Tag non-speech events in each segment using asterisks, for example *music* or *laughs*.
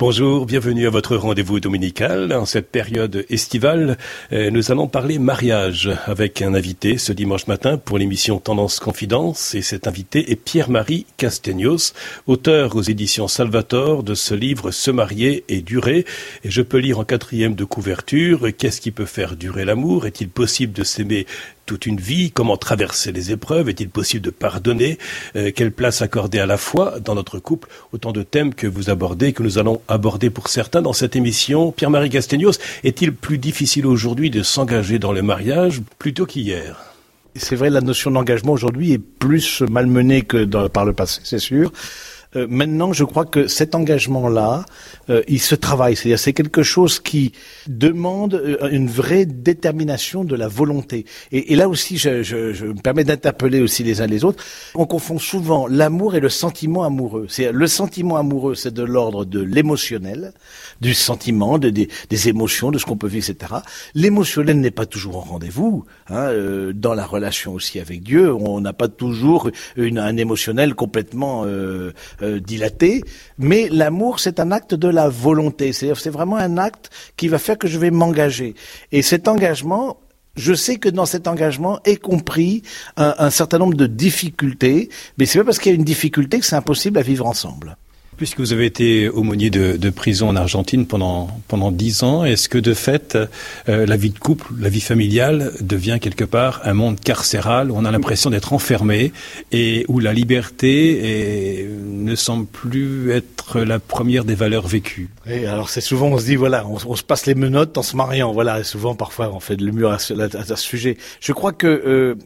Bonjour, bienvenue à votre rendez-vous dominical. En cette période estivale, euh, nous allons parler mariage avec un invité ce dimanche matin pour l'émission Tendance Confidence. Et cet invité est Pierre-Marie Castegnos, auteur aux éditions Salvator de ce livre Se marier et durer. Et je peux lire en quatrième de couverture, qu'est-ce qui peut faire durer l'amour? Est-il possible de s'aimer toute une vie, comment traverser les épreuves, est-il possible de pardonner, euh, quelle place accorder à la foi dans notre couple, autant de thèmes que vous abordez, que nous allons aborder pour certains dans cette émission. Pierre-Marie Gastegnos, est-il plus difficile aujourd'hui de s'engager dans le mariage plutôt qu'hier? C'est vrai, la notion d'engagement aujourd'hui est plus malmenée que par le passé, c'est sûr. Euh, maintenant, je crois que cet engagement-là, euh, il se travaille. C'est-à-dire, c'est quelque chose qui demande euh, une vraie détermination de la volonté. Et, et là aussi, je, je, je, me permets d'interpeller aussi les uns les autres. On confond souvent l'amour et le sentiment amoureux. C'est le sentiment amoureux, c'est de l'ordre de l'émotionnel, du sentiment, de, des, des émotions, de ce qu'on peut vivre, etc. L'émotionnel n'est pas toujours en rendez-vous. Hein, euh, dans la relation aussi avec Dieu, on n'a pas toujours une, un émotionnel complètement euh, euh, dilaté, mais l'amour, c'est un acte de la volonté. C'est vraiment un acte qui va faire que je vais m'engager. Et cet engagement, je sais que dans cet engagement est compris un, un certain nombre de difficultés, mais c'est pas parce qu'il y a une difficulté que c'est impossible à vivre ensemble. Puisque vous avez été aumônier de, de prison en Argentine pendant pendant dix ans, est-ce que de fait euh, la vie de couple, la vie familiale devient quelque part un monde carcéral où on a l'impression d'être enfermé et où la liberté est, ne semble plus être la première des valeurs vécues? Et alors c'est souvent on se dit voilà on, se passe les menottes en se mariant voilà et souvent parfois on fait de l'humour à, à, à, ce sujet. Je crois que euh,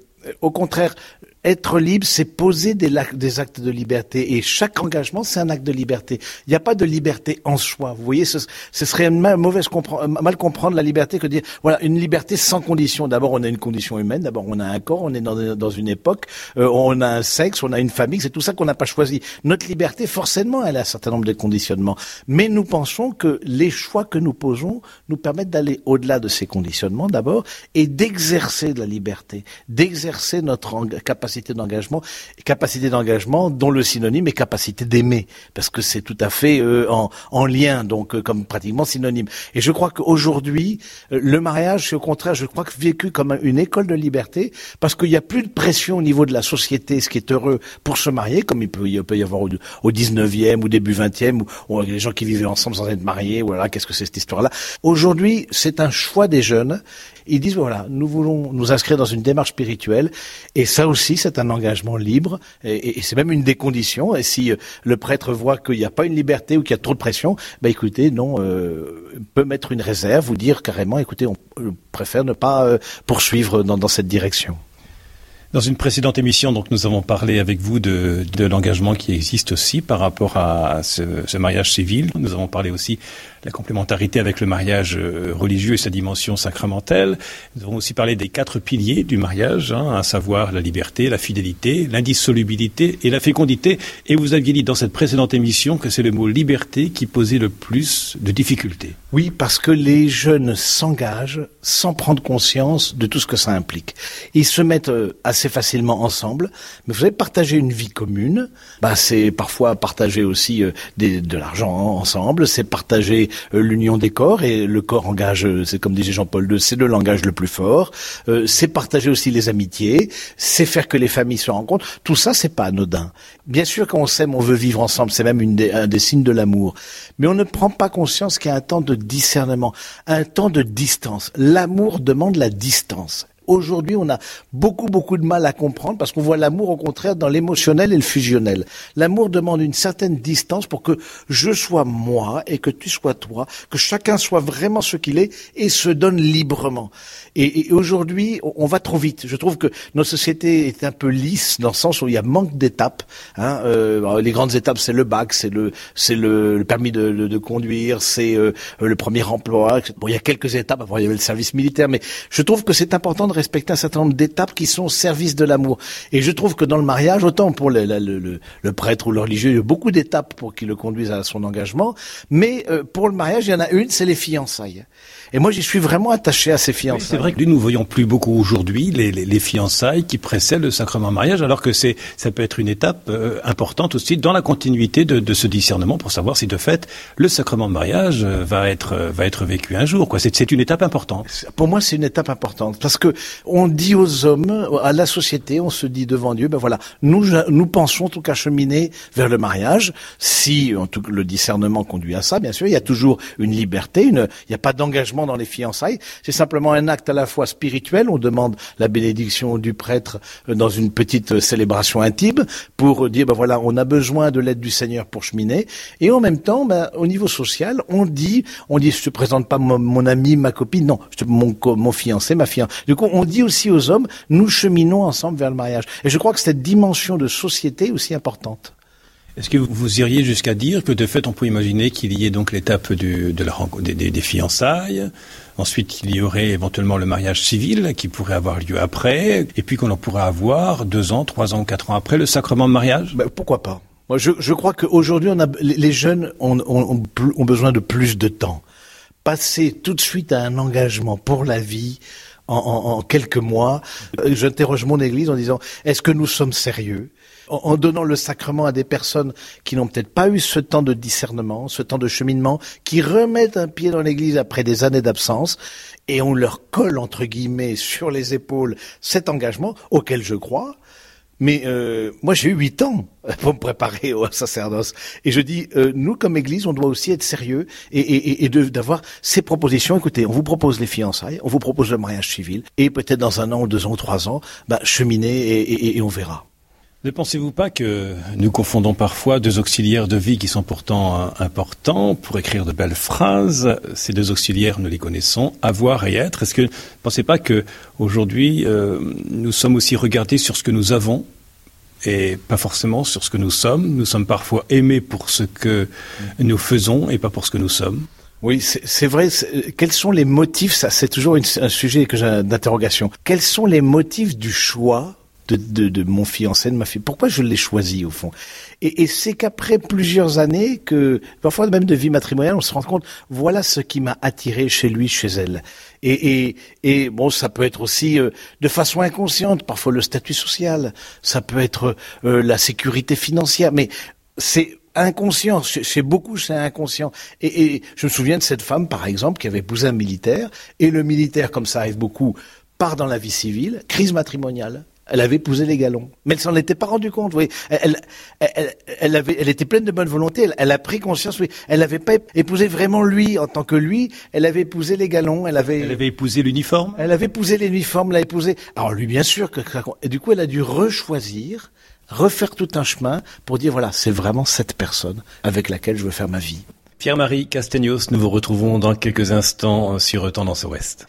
au contraire, être libre, c'est poser des, actes de liberté. Et chaque engagement, c'est un acte de liberté. Il n'y a pas de liberté en soi. Vous voyez, ce, serait mal, mauvaise mal comprendre la liberté que dire, voilà, une liberté sans condition. D'abord, on a une condition humaine. D'abord, on a un corps. On est dans, dans une époque. Euh, on a un sexe. On a une famille. C'est tout ça qu'on n'a pas choisi. Notre liberté, forcément, elle a un certain nombre de conditionnements. Mais nous pensons que les choix que nous posons nous permettent d'aller au-delà de ces conditionnements, d'abord, et d'exercer de la liberté, d'exercer notre capacité capacité d'engagement, capacité d'engagement dont le synonyme est capacité d'aimer, parce que c'est tout à fait euh, en, en, lien, donc euh, comme pratiquement synonyme. Et je crois qu'aujourd'hui, euh, le mariage, c'est au contraire, je crois que vécu comme une école de liberté, parce qu'il n'y a plus de pression au niveau de la société, ce qui est heureux pour se marier, comme il peut, il peut y avoir au, au 19e ou début 20e, ou, les gens qui vivaient ensemble sans être mariés, voilà, qu'est-ce que c'est cette histoire-là. Aujourd'hui, c'est un choix des jeunes. Ils disent, voilà, nous voulons nous inscrire dans une démarche spirituelle, et ça aussi, c'est un engagement libre et, c'est même une des conditions. Et si euh, le prêtre voit qu'il n'y a pas une liberté ou qu'il y a trop de pression, bah écoutez, non, euh, peut mettre une réserve ou dire carrément, écoutez, on, préfère ne pas euh, poursuivre dans cette direction. Dans une précédente émission, donc, nous avons parlé avec vous de, de l'engagement qui existe aussi par rapport à ce, mariage civil. Nous avons parlé aussi de la complémentarité avec le mariage euh, religieux et sa dimension sacramentelle. Nous avons aussi parlé des quatre piliers du mariage, hein, à savoir la liberté, la fidélité, l'indissolubilité et la fécondité. Et vous aviez dit dans cette précédente émission que c'est le mot liberté qui posait le plus de difficultés. Oui, parce que les jeunes s'engagent sans prendre conscience de tout ce que ça implique. Ils se mettent assez assez facilement ensemble, mais vous avez partagé une vie commune, bah, c'est parfois partager aussi euh, des, de l'argent ensemble, c'est partager euh, l'union des corps, et le corps engage, euh, c'est comme disait Jean-Paul II, c'est le langage le plus fort, c'est partager aussi les amitiés, c'est faire que les familles se rencontrent, tout ça c'est pas anodin. Bien sûr quand on s'aime, on veut vivre ensemble, c'est même une des, un des signes de l'amour, mais on ne prend pas conscience qu'il y a un temps de discernement, un temps de distance. L'amour demande la distance. Aujourd'hui, on a beaucoup, beaucoup de mal à comprendre parce qu'on voit l'amour au contraire dans l'émotionnel et le fusionnel. L'amour demande une certaine distance pour que je sois moi et que tu sois toi, que chacun soit vraiment ce qu'il est et se donne librement. Et, aujourd'hui, on va trop vite. Je trouve que notre société est un peu lisse dans le sens où il y a manque d'étapes. Hein. Euh, les grandes étapes, c'est le bac, c'est le, c'est le, permis de, de, conduire, c'est euh, le premier emploi. Bon, il y a quelques étapes. Avant, il y avait le service militaire, mais je trouve que c'est important respecter un certain nombre d'étapes qui sont au service de l'amour. Et je trouve que dans le mariage, autant pour le, le, le, prêtre ou le religieux, il y a beaucoup d'étapes pour qui le conduisent à son engagement, mais euh, pour le mariage, il y en a une, c'est les fiançailles. Et moi, j'y suis vraiment attaché à ces fiançailles. c'est vrai que nous voyons plus beaucoup aujourd'hui les, les, les, fiançailles qui précèdent le sacrement mariage, alors que c'est ça peut être une étape euh, importante aussi dans la continuité de, de, ce discernement pour savoir si de fait le sacrement de mariage euh, va être euh, va être vécu un jour. Quoi, c'est une étape importante. Pour moi, c'est une étape importante parce que on dit aux hommes, à la société, on se dit devant Dieu, ben voilà, nous nous pensons en tout cas cheminer vers le mariage. Si en tout le discernement conduit à ça, bien sûr, il y a toujours une liberté, une, il n'y a pas d'engagement dans les fiançailles. C'est simplement un acte à la fois spirituel. On demande la bénédiction du prêtre euh, dans une petite euh, célébration intime pour dire, ben voilà, on a besoin de l'aide du Seigneur pour cheminer. Et en même temps, ben, au niveau social, on dit, on dit, je te présente pas mon, ami, ma copine, non, mon, mon fiancé, ma fiancée. Du coup, on dit aussi aux hommes, nous cheminons ensemble vers le mariage. Et je crois que cette dimension de société est aussi importante. Est-ce que vous iriez jusqu'à dire que de fait on peut imaginer qu'il y ait donc l'étape de la des, des, des, fiançailles, ensuite il y aurait éventuellement le mariage civil qui pourrait avoir lieu après, et puis qu'on en pourrait avoir deux ans, trois ans, quatre ans après le sacrement de mariage? Ben, Pourquoi pas? Moi je, je crois qu'aujourd'hui on a, les jeunes ont, ont, ont besoin de plus de temps. Passer tout de suite à un engagement pour la vie, en, quelques mois. Euh, j'interroge mon Église en disant est-ce que nous sommes sérieux? En, donnant le sacrement à des personnes qui n'ont peut-être pas eu ce temps de discernement, ce temps de cheminement, qui remettent un pied dans l'Église après des années d'absence, et on leur colle entre guillemets sur les épaules cet engagement auquel je crois. Mais euh, moi, j'ai eu huit ans *laughs* pour me préparer au sacerdoce. Et je dis, euh, nous, comme Église, on doit aussi être sérieux et, et, d'avoir ces propositions. Écoutez, on vous propose les fiançailles, on vous propose le mariage civil, et peut-être dans un an ou deux ans ou trois ans, bah, cheminer et on verra. Ne pensez-vous pas que nous confondons parfois deux auxiliaires de vie qui sont pourtant euh, importants pour écrire de belles phrases? Ces deux auxiliaires, nous les connaissons, avoir et être. Est-ce que ne pensez pas que aujourd'hui euh, nous sommes aussi regardés sur ce que nous avons et pas forcément sur ce que nous sommes? Nous sommes parfois aimés pour ce que nous faisons et pas pour ce que nous sommes. Oui, c'est vrai. Quels sont les motifs? Ça, c'est toujours un sujet d'interrogation. Quels sont les motifs du choix de, de, de, mon fiancé, de ma fille. Pourquoi je l'ai choisi au fond? Et, et c'est qu'après plusieurs années, que parfois même de vie matrimoniale, on se rend compte, voilà ce qui m'a attiré chez lui, chez elle. Et, et, et bon, ça peut être aussi euh, de façon inconsciente, parfois le statut social, ça peut être euh, la sécurité financière, mais c'est inconscient. Chez beaucoup, c'est inconscient. Et, et, je me souviens de cette femme, par exemple, qui avait épousé un militaire, et le militaire, comme ça arrive beaucoup, part dans la vie civile, crise matrimoniale elle avait épousé les galons, mais elle s'en était pas rendue compte. Oui, elle, elle, elle, avait, elle était pleine de bonne volonté. Elle, a pris conscience. Oui, elle n'avait pas épousé vraiment lui en tant que lui. Elle avait épousé les galons. Elle avait. Elle avait épousé l'uniforme. Elle avait épousé l'uniforme. L'a épousé. Alors lui, bien sûr que. Et du coup, elle a dû rechoisir, refaire tout un chemin pour dire voilà, c'est vraiment cette personne avec laquelle je veux faire ma vie. Pierre-Marie Castegnos, nous vous retrouvons dans quelques instants sur Tendance Ouest.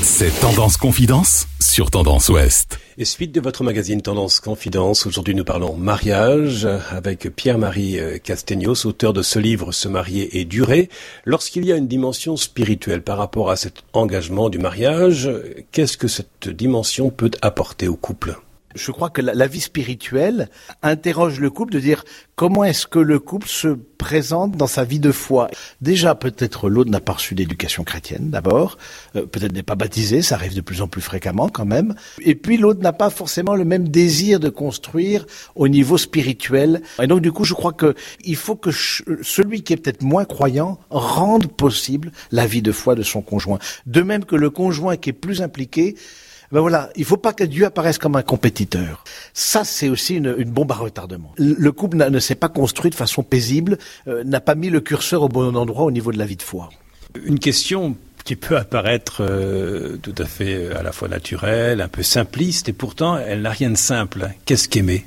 C'est Tendance Confidence sur Tendance Ouest. Et suite de votre magazine Tendance Confidence, aujourd'hui nous parlons mariage avec Pierre-Marie Castegnos, auteur de ce livre Se marier et durer. Lorsqu'il y a une dimension spirituelle par rapport à cet engagement du mariage, qu'est-ce que cette dimension peut apporter au couple? Je crois que la, vie spirituelle interroge le couple de dire comment est-ce que le couple se présente dans sa vie de foi. Déjà, peut-être l'autre n'a pas reçu d'éducation chrétienne d'abord, euh, peut-être n'est pas baptisé, ça arrive de plus en plus fréquemment quand même. Et puis l'autre n'a pas forcément le même désir de construire au niveau spirituel. Et donc du coup, je crois que il faut que celui qui est peut-être moins croyant rende possible la vie de foi de son conjoint. De même que le conjoint qui est plus impliqué ben voilà, il faut pas que Dieu apparaisse comme un compétiteur. Ça, c'est aussi une, bombe à retardement. Le couple ne s'est pas construit de façon paisible, euh, n'a pas mis le curseur au bon endroit au niveau de la vie de foi. Une question qui peut apparaître euh, tout à fait euh, à la fois naturelle, un peu simpliste, et pourtant elle n'a rien de simple. Qu'est-ce qu'aimer?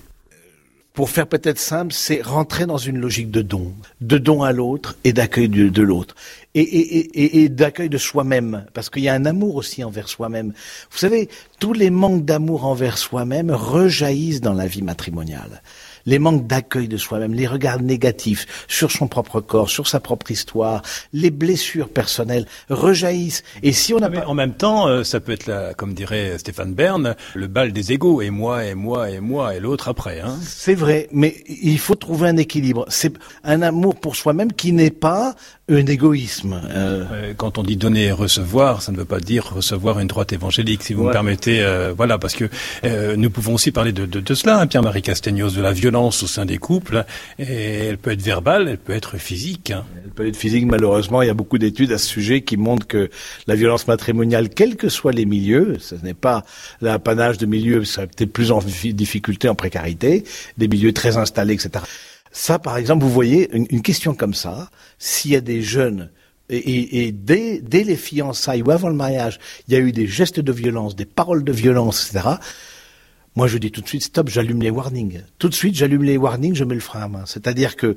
Pour faire peut-être simple, c'est rentrer dans une logique de don, de don à l'autre et d'accueil de, l'autre, et d'accueil de soi-même, parce qu'il y a un amour aussi envers soi-même. Vous savez, tous les manques d'amour envers soi-même rejaillissent dans la vie matrimoniale les manques d'accueil de soi-même, les regards négatifs sur son propre corps, sur sa propre histoire, les blessures personnelles rejaillissent. Et si on a pas... en même temps, euh, ça peut être là, comme dirait Stéphane Bern, le bal des égaux et moi et moi et moi et l'autre après. Hein. C'est vrai, mais il faut trouver un équilibre. C'est un amour pour soi-même qui n'est pas un égoïsme. Euh... Quand on dit donner et recevoir, ça ne veut pas dire recevoir une droite évangélique, si vous me permettez. Euh, voilà, parce que euh, nous pouvons aussi parler de, de, de cela, hein, Pierre-Marie Castegnos, de la violence au sein des couples. Et elle peut être verbale, elle peut être physique. Hein. Elle peut être physique, malheureusement. Il y a beaucoup d'études à ce sujet qui montrent que la violence matrimoniale, quels que soient les milieux, ce n'est pas l'apanage de milieux, ça peut-être plus en difficulté, en précarité, des milieux très installés, etc. Ça, par exemple, vous voyez, une, une question comme ça, s'il y a des jeunes et, et dès, dès, les fiançailles ou avant le mariage, il y a eu des gestes de violence, des paroles de violence, etc. Moi, je dis tout de suite, stop, j'allume les warnings. Tout de suite, j'allume les warnings, je mets le frein à main. C'est-à-dire que euh,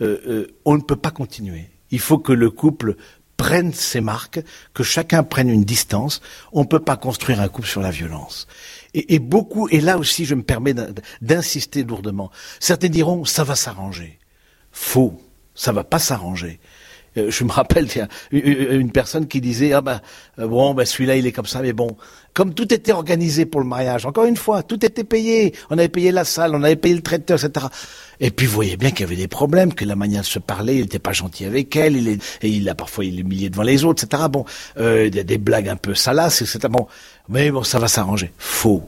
euh, on ne peut pas continuer. Il faut que le couple prenne ses marques, que chacun prenne une distance. On ne peut pas construire un couple sur la violence. Et, et beaucoup, et là aussi, je me permets d'insister lourdement. Certains diront, ça va s'arranger. Faux, ça va pas s'arranger. Euh, je me rappelle une personne qui disait ah ben bon ben celui-là il est comme ça mais bon. Comme tout était organisé pour le mariage encore une fois tout était payé. On avait payé la salle on avait payé le traiteur etc et puis vous voyez bien qu'il y avait des problèmes que la manière de se parler il n'était pas gentil avec elle il et il a parfois il humilié devant les autres etc bon euh, il y a des blagues un peu salaces etc bon mais bon ça va s'arranger. Faux.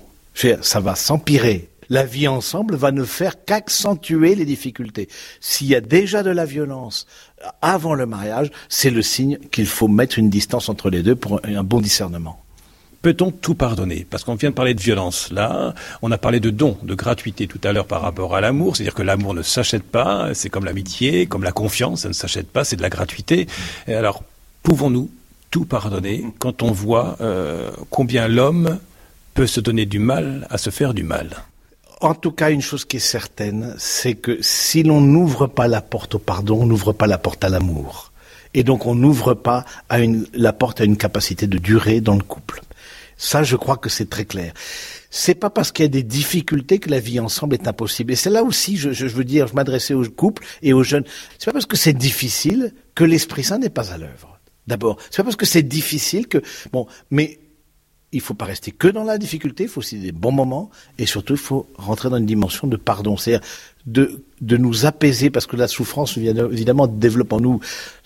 Ça va s'empirer la vie ensemble va ne faire qu'accentuer les difficultés. S'il y a déjà de la violence avant le mariage, c'est le signe qu'il faut mettre une distance entre les deux pour un bon discernement. Peut-on tout pardonner? Parce qu'on vient de parler de violence. Là, on a parlé de don, de gratuité tout à l'heure par rapport à l'amour. C'est-à-dire que l'amour ne s'achète pas. C'est comme l'amitié, comme la confiance. Ça ne s'achète pas. C'est de la gratuité. Et alors, pouvons-nous tout pardonner quand on voit euh, combien l'homme peut se donner du mal à se faire du mal? En tout cas, une chose qui est certaine, c'est que si l'on n'ouvre pas la porte au pardon, on n'ouvre pas la porte à l'amour. Et donc, on n'ouvre pas à une, la porte à une capacité de durer dans le couple. Ça, je crois que c'est très clair. C'est pas parce qu'il y a des difficultés que la vie ensemble est impossible. Et c'est là aussi, je, je veux dire, je m'adressais aux couples et aux jeunes. C'est pas parce que c'est difficile que l'Esprit Saint n'est pas à l'œuvre. D'abord, c'est pas parce que c'est difficile que bon, mais il faut pas rester que dans la difficulté, il faut aussi des bons moments, et surtout il faut rentrer dans une dimension de pardon, c'est-à-dire de, de nous apaiser, parce que la souffrance évidemment développe en nous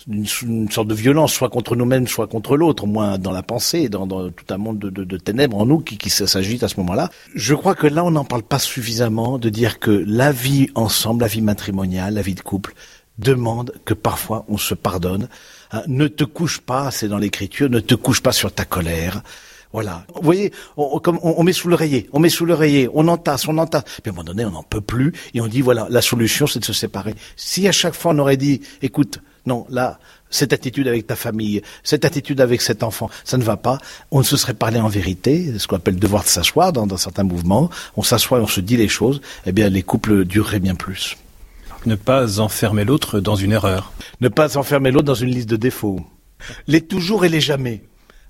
une, sorte de violence, soit contre nous-mêmes, soit contre l'autre, moins dans la pensée, dans, dans tout un monde de, de, de ténèbres en nous qui, qui s'agite à ce moment-là. Je crois que là on n'en parle pas suffisamment de dire que la vie ensemble, la vie matrimoniale, la vie de couple, demande que parfois on se pardonne. Hein, ne te couche pas, c'est dans l'écriture, ne te couche pas sur ta colère. Voilà. Vous voyez, on, comme on, met sous l'oreiller, on met sous l'oreiller, on entasse, on entasse. Puis à un moment donné, on n'en peut plus et on dit voilà, la solution, c'est de se séparer. Si à chaque fois on aurait dit, écoute, non, là, cette attitude avec ta famille, cette attitude avec cet enfant, ça ne va pas. On ne se serait parlé en vérité, ce qu'on appelle le devoir de s'asseoir dans, dans certains mouvements. On s'assoit et on se dit les choses. Eh bien, les couples dureraient bien plus. Ne pas enfermer l'autre dans une erreur. Ne pas enfermer l'autre dans une liste de défauts. Les toujours et les jamais.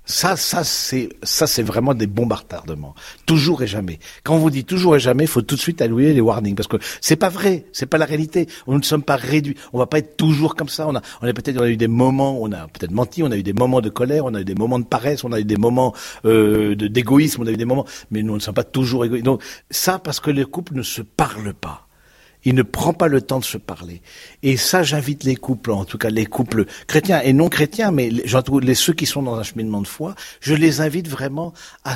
Ça, ça, c'est, ça, c'est vraiment des bombardements. Toujours et jamais. Quand on vous dit toujours et jamais, il faut tout de suite allouer les warnings parce que c'est pas vrai, c'est pas la réalité. Nous ne sommes pas réduits. On va pas être toujours comme ça. On a, on a peut-être, on a eu des moments, on a peut-être menti, on a eu des moments de colère, on a eu des moments de paresse, on a eu des moments euh, d'égoïsme, on a eu des moments, mais nous ne sommes pas toujours égoïstes. Donc ça, parce que les couples ne se parlent pas. Il ne prend pas le temps de se parler. Et ça, j'invite les couples, en tout cas les couples chrétiens et non chrétiens, mais les, ceux qui sont dans un cheminement de foi, je les invite vraiment à,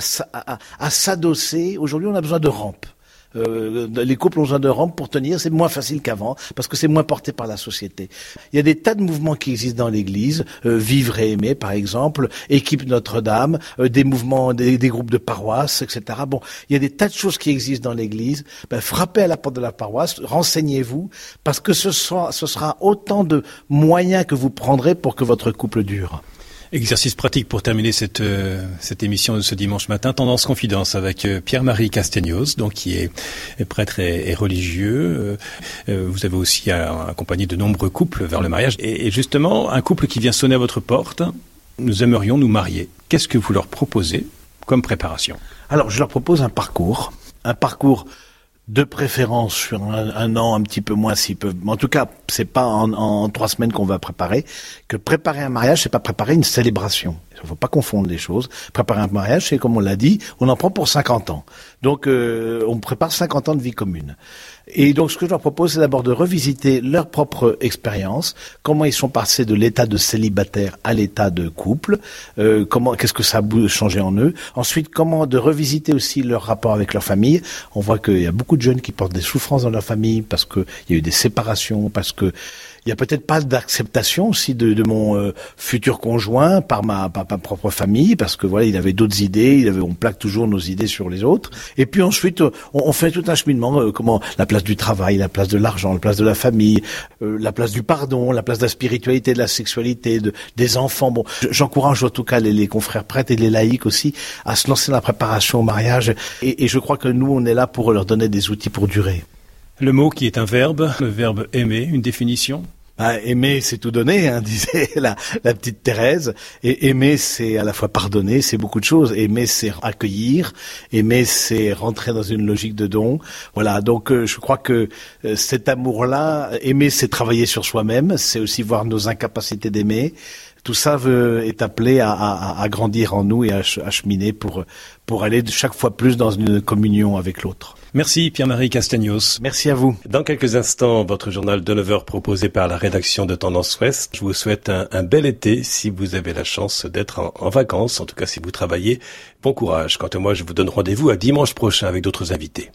s'adosser. Aujourd'hui, on a besoin de rampes. Euh, les couples ont besoin de rampes pour tenir, c'est moins facile qu'avant parce que c'est moins porté par la société. Il y a des tas de mouvements qui existent dans l'Église, euh, Vivre et aimer par exemple, Équipe Notre-Dame, euh, des mouvements, des, groupes de paroisses, etc. Bon, il y a des tas de choses qui existent dans l'Église. Ben, frappez à la porte de la paroisse, renseignez-vous parce que ce sera, ce sera autant de moyens que vous prendrez pour que votre couple dure. Exercice pratique pour terminer cette, euh, cette émission de ce dimanche matin, Tendance Confidence avec euh, Pierre-Marie Castegnos, donc qui est, prêtre et, religieux. Euh, vous avez aussi accompagné de nombreux couples vers le mariage. Et, et, justement, un couple qui vient sonner à votre porte, nous aimerions nous marier. Qu'est-ce que vous leur proposez comme préparation? Alors, je leur propose un parcours, un parcours de préférence sur un, an, un petit peu moins s'ils peuvent. En tout cas, c'est pas en, trois semaines qu'on va préparer. Que préparer un mariage, c'est pas préparer une célébration. Il faut pas confondre les choses. Préparer un mariage, c'est comme on l'a dit, on en prend pour 50 ans. Donc, euh, on prépare 50 ans de vie commune. Et donc, ce que je leur propose, c'est d'abord de revisiter leur propre expérience, comment ils sont passés de l'état de célibataire à l'état de couple, euh, comment, qu'est-ce que ça a changé en eux. Ensuite, comment de revisiter aussi leur rapport avec leur famille. On voit qu'il y a beaucoup de jeunes qui portent des souffrances dans leur famille parce qu'il y a eu des séparations, parce que il y a peut-être pas d'acceptation aussi de, de mon euh, futur conjoint par ma, par ma propre famille parce que voilà il avait d'autres idées il avait on plaque toujours nos idées sur les autres. Et puis ensuite on, on fait tout un cheminement euh, comment la place du travail la place de l'argent la place de la famille euh, la place du pardon la place de la spiritualité de la sexualité de, des enfants. Bon j'encourage en tout cas les, les, confrères prêtres et les laïcs aussi à se lancer dans la préparation au mariage. Et, et je crois que nous on est là pour leur donner des outils pour durer. Le mot qui est un verbe, le verbe aimer, une définition bah, aimer, c'est tout donner, hein, *laughs* disait la, la, petite Thérèse. Et aimer, c'est à la fois pardonner, c'est beaucoup de choses. Aimer, c'est accueillir. Aimer, c'est rentrer dans une logique de don. Voilà. Donc, euh, je crois que euh, cet amour-là, aimer, c'est travailler sur soi-même. C'est aussi voir nos incapacités d'aimer. Tout ça veut, est appelé à, à, à, grandir en nous et à, à cheminer pour pour aller chaque fois plus dans une communion avec l'autre. Merci Pierre-Marie Castagnos. Merci à vous. Dans quelques instants, votre journal de 9 heures proposé par la rédaction de Tendance Ouest. Je vous souhaite un, bel été si vous avez la chance d'être en, en vacances, en tout cas si vous travaillez. Bon courage. Quant à moi, je vous donne rendez-vous à dimanche prochain avec d'autres invités.